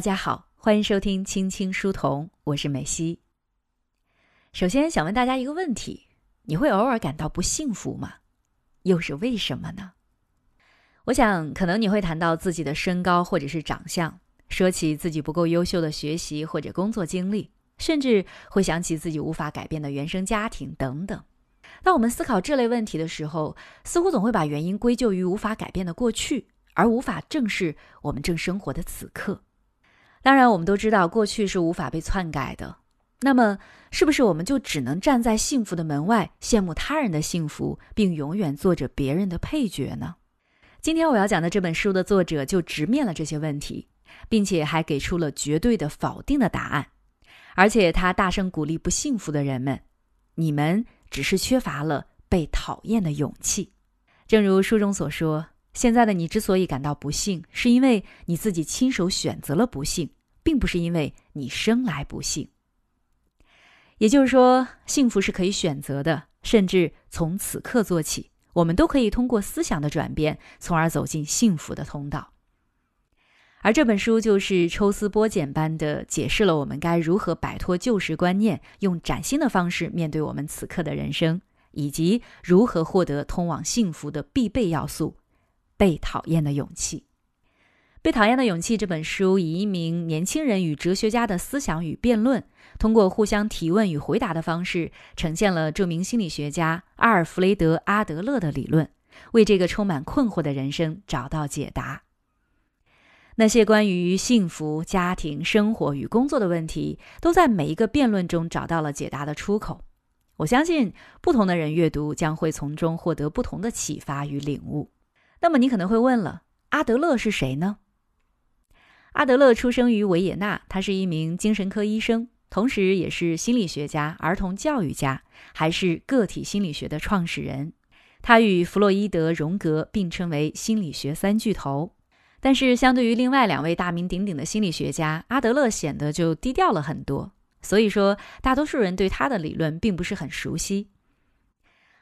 大家好，欢迎收听青青书童，我是美西。首先想问大家一个问题：你会偶尔感到不幸福吗？又是为什么呢？我想，可能你会谈到自己的身高或者是长相，说起自己不够优秀的学习或者工作经历，甚至会想起自己无法改变的原生家庭等等。当我们思考这类问题的时候，似乎总会把原因归咎于无法改变的过去，而无法正视我们正生活的此刻。当然，我们都知道过去是无法被篡改的。那么，是不是我们就只能站在幸福的门外，羡慕他人的幸福，并永远做着别人的配角呢？今天我要讲的这本书的作者就直面了这些问题，并且还给出了绝对的否定的答案。而且他大声鼓励不幸福的人们：“你们只是缺乏了被讨厌的勇气。”正如书中所说，现在的你之所以感到不幸，是因为你自己亲手选择了不幸，并不是因为你生来不幸。也就是说，幸福是可以选择的，甚至从此刻做起，我们都可以通过思想的转变，从而走进幸福的通道。而这本书就是抽丝剥茧般的解释了我们该如何摆脱旧时观念，用崭新的方式面对我们此刻的人生，以及如何获得通往幸福的必备要素——被讨厌的勇气。《被讨厌的勇气》这本书以一名年轻人与哲学家的思想与辩论，通过互相提问与回答的方式，呈现了著名心理学家阿尔弗雷德·阿德勒的理论，为这个充满困惑的人生找到解答。那些关于幸福、家庭、生活与工作的问题，都在每一个辩论中找到了解答的出口。我相信，不同的人阅读将会从中获得不同的启发与领悟。那么，你可能会问了：阿德勒是谁呢？阿德勒出生于维也纳，他是一名精神科医生，同时也是心理学家、儿童教育家，还是个体心理学的创始人。他与弗洛伊德、荣格并称为心理学三巨头。但是，相对于另外两位大名鼎鼎的心理学家，阿德勒显得就低调了很多。所以说，大多数人对他的理论并不是很熟悉。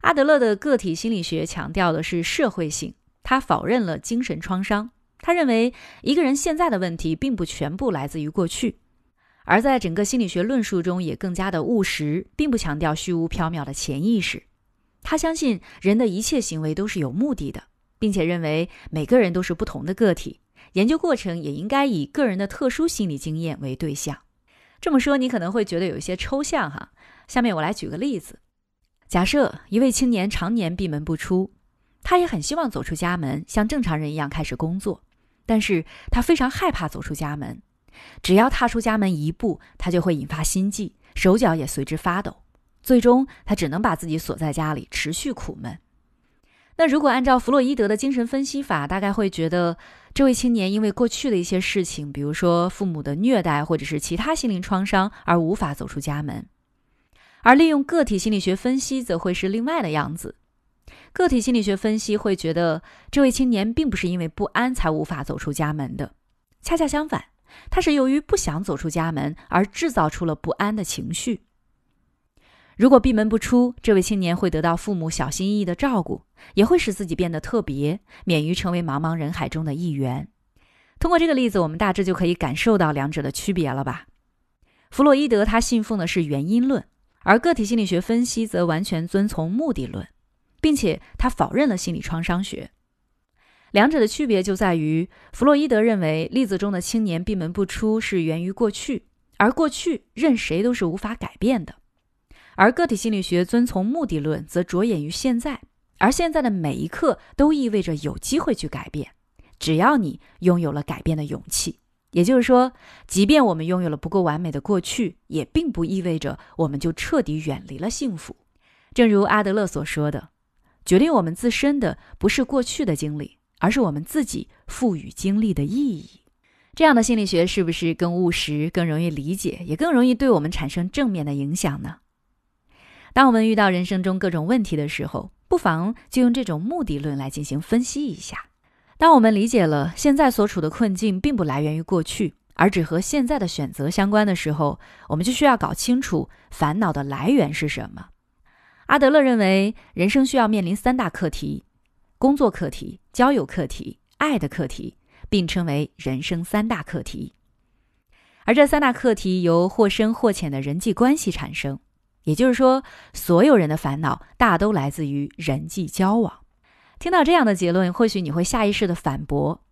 阿德勒的个体心理学强调的是社会性，他否认了精神创伤。他认为，一个人现在的问题并不全部来自于过去，而在整个心理学论述中也更加的务实，并不强调虚无缥缈的潜意识。他相信人的一切行为都是有目的的，并且认为每个人都是不同的个体，研究过程也应该以个人的特殊心理经验为对象。这么说你可能会觉得有一些抽象哈。下面我来举个例子：假设一位青年常年闭门不出，他也很希望走出家门，像正常人一样开始工作。但是他非常害怕走出家门，只要踏出家门一步，他就会引发心悸，手脚也随之发抖。最终，他只能把自己锁在家里，持续苦闷。那如果按照弗洛伊德的精神分析法，大概会觉得这位青年因为过去的一些事情，比如说父母的虐待或者是其他心灵创伤，而无法走出家门。而利用个体心理学分析，则会是另外的样子。个体心理学分析会觉得，这位青年并不是因为不安才无法走出家门的，恰恰相反，他是由于不想走出家门而制造出了不安的情绪。如果闭门不出，这位青年会得到父母小心翼翼的照顾，也会使自己变得特别，免于成为茫茫人海中的一员。通过这个例子，我们大致就可以感受到两者的区别了吧？弗洛伊德他信奉的是原因论，而个体心理学分析则完全遵从目的论。并且他否认了心理创伤学，两者的区别就在于，弗洛伊德认为例子中的青年闭门不出是源于过去，而过去任谁都是无法改变的；而个体心理学遵从目的论，则着眼于现在，而现在的每一刻都意味着有机会去改变，只要你拥有了改变的勇气。也就是说，即便我们拥有了不够完美的过去，也并不意味着我们就彻底远离了幸福。正如阿德勒所说的。决定我们自身的不是过去的经历，而是我们自己赋予经历的意义。这样的心理学是不是更务实、更容易理解，也更容易对我们产生正面的影响呢？当我们遇到人生中各种问题的时候，不妨就用这种目的论来进行分析一下。当我们理解了现在所处的困境并不来源于过去，而只和现在的选择相关的时候，我们就需要搞清楚烦恼的来源是什么。阿德勒认为，人生需要面临三大课题：工作课题、交友课题、爱的课题，并称为人生三大课题。而这三大课题由或深或浅的人际关系产生。也就是说，所有人的烦恼大都来自于人际交往。听到这样的结论，或许你会下意识的反驳。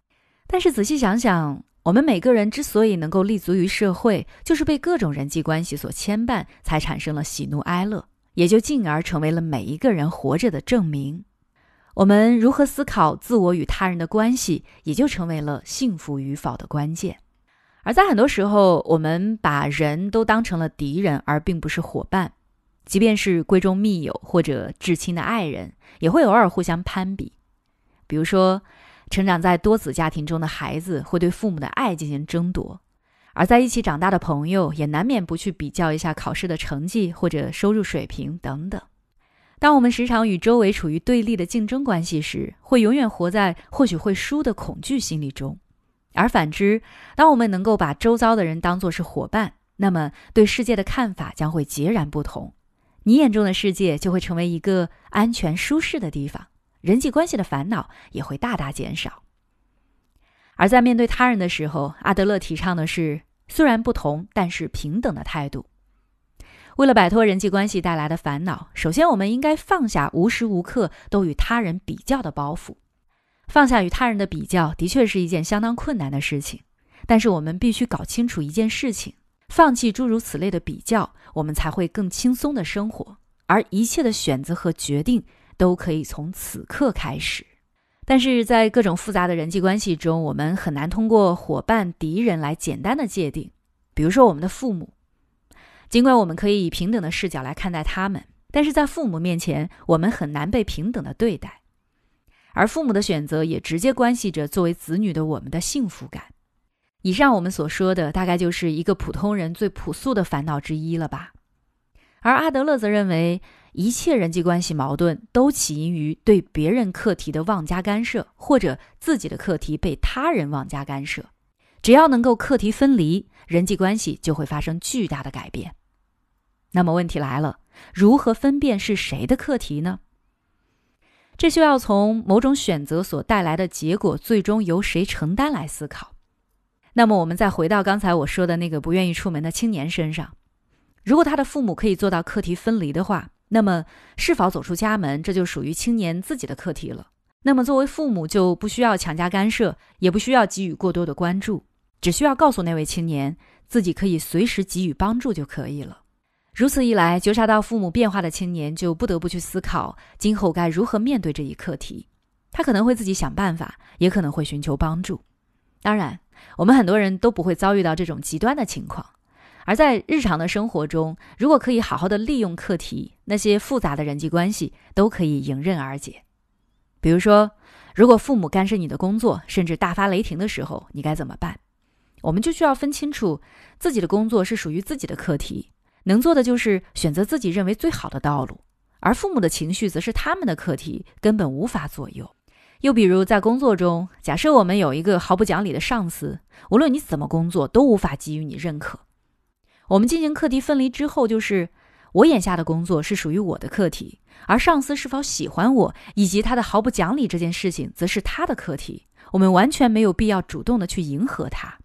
但是仔细想想，我们每个人之所以能够立足于社会，就是被各种人际关系所牵绊，才产生了喜怒哀乐，也就进而成为了每一个人活着的证明。我们如何思考自我与他人的关系，也就成为了幸福与否的关键。而在很多时候，我们把人都当成了敌人，而并不是伙伴。即便是闺中密友或者至亲的爱人，也会偶尔互相攀比。比如说，成长在多子家庭中的孩子会对父母的爱进行争夺，而在一起长大的朋友也难免不去比较一下考试的成绩或者收入水平等等。当我们时常与周围处于对立的竞争关系时，会永远活在或许会输的恐惧心理中；而反之，当我们能够把周遭的人当作是伙伴，那么对世界的看法将会截然不同。你眼中的世界就会成为一个安全舒适的地方，人际关系的烦恼也会大大减少。而在面对他人的时候，阿德勒提倡的是虽然不同，但是平等的态度。为了摆脱人际关系带来的烦恼，首先我们应该放下无时无刻都与他人比较的包袱。放下与他人的比较，的确是一件相当困难的事情，但是我们必须搞清楚一件事情。放弃诸如此类的比较，我们才会更轻松的生活，而一切的选择和决定都可以从此刻开始。但是在各种复杂的人际关系中，我们很难通过伙伴、敌人来简单的界定。比如说我们的父母，尽管我们可以以平等的视角来看待他们，但是在父母面前，我们很难被平等的对待。而父母的选择也直接关系着作为子女的我们的幸福感。以上我们所说的，大概就是一个普通人最朴素的烦恼之一了吧。而阿德勒则认为，一切人际关系矛盾都起因于对别人课题的妄加干涉，或者自己的课题被他人妄加干涉。只要能够课题分离，人际关系就会发生巨大的改变。那么问题来了，如何分辨是谁的课题呢？这需要从某种选择所带来的结果最终由谁承担来思考。那么，我们再回到刚才我说的那个不愿意出门的青年身上。如果他的父母可以做到课题分离的话，那么是否走出家门，这就属于青年自己的课题了。那么，作为父母就不需要强加干涉，也不需要给予过多的关注，只需要告诉那位青年自己可以随时给予帮助就可以了。如此一来，觉察到父母变化的青年就不得不去思考今后该如何面对这一课题。他可能会自己想办法，也可能会寻求帮助。当然。我们很多人都不会遭遇到这种极端的情况，而在日常的生活中，如果可以好好的利用课题，那些复杂的人际关系都可以迎刃而解。比如说，如果父母干涉你的工作，甚至大发雷霆的时候，你该怎么办？我们就需要分清楚，自己的工作是属于自己的课题，能做的就是选择自己认为最好的道路，而父母的情绪则是他们的课题，根本无法左右。又比如，在工作中，假设我们有一个毫不讲理的上司，无论你怎么工作，都无法给予你认可。我们进行课题分离之后，就是我眼下的工作是属于我的课题，而上司是否喜欢我，以及他的毫不讲理这件事情，则是他的课题。我们完全没有必要主动的去迎合他。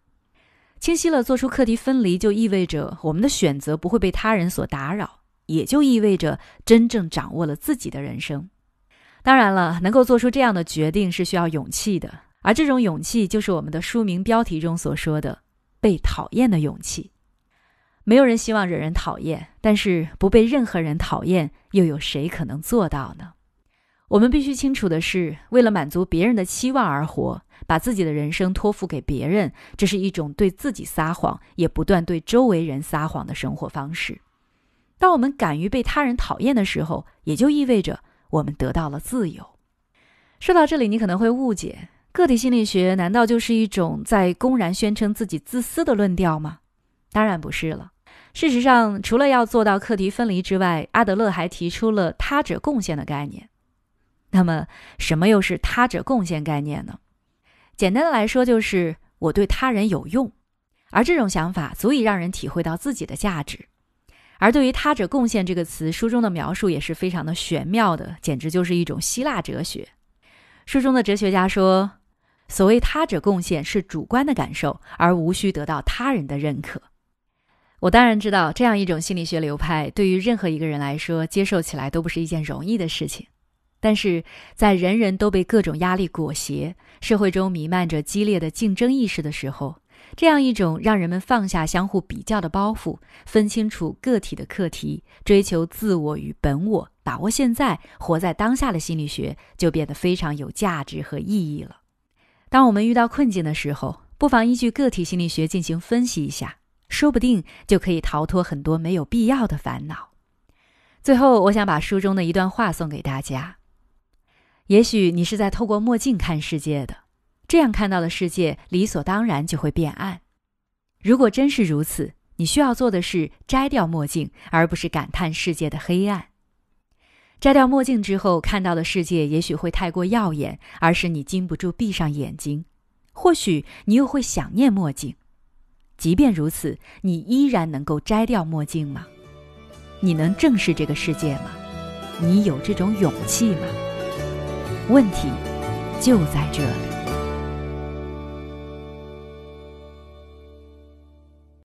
清晰了，做出课题分离，就意味着我们的选择不会被他人所打扰，也就意味着真正掌握了自己的人生。当然了，能够做出这样的决定是需要勇气的，而这种勇气就是我们的书名标题中所说的“被讨厌的勇气”。没有人希望惹人讨厌，但是不被任何人讨厌，又有谁可能做到呢？我们必须清楚的是，为了满足别人的期望而活，把自己的人生托付给别人，这是一种对自己撒谎，也不断对周围人撒谎的生活方式。当我们敢于被他人讨厌的时候，也就意味着。我们得到了自由。说到这里，你可能会误解，个体心理学难道就是一种在公然宣称自己自私的论调吗？当然不是了。事实上，除了要做到课题分离之外，阿德勒还提出了他者贡献的概念。那么，什么又是他者贡献概念呢？简单的来说，就是我对他人有用，而这种想法足以让人体会到自己的价值。而对于他者贡献这个词，书中的描述也是非常的玄妙的，简直就是一种希腊哲学。书中的哲学家说，所谓他者贡献是主观的感受，而无需得到他人的认可。我当然知道，这样一种心理学流派对于任何一个人来说，接受起来都不是一件容易的事情。但是在人人都被各种压力裹挟，社会中弥漫着激烈的竞争意识的时候，这样一种让人们放下相互比较的包袱，分清楚个体的课题，追求自我与本我，把握现在，活在当下的心理学，就变得非常有价值和意义了。当我们遇到困境的时候，不妨依据个体心理学进行分析一下，说不定就可以逃脱很多没有必要的烦恼。最后，我想把书中的一段话送给大家。也许你是在透过墨镜看世界的，这样看到的世界理所当然就会变暗。如果真是如此，你需要做的是摘掉墨镜，而不是感叹世界的黑暗。摘掉墨镜之后看到的世界也许会太过耀眼，而使你禁不住闭上眼睛。或许你又会想念墨镜。即便如此，你依然能够摘掉墨镜吗？你能正视这个世界吗？你有这种勇气吗？问题就在这里。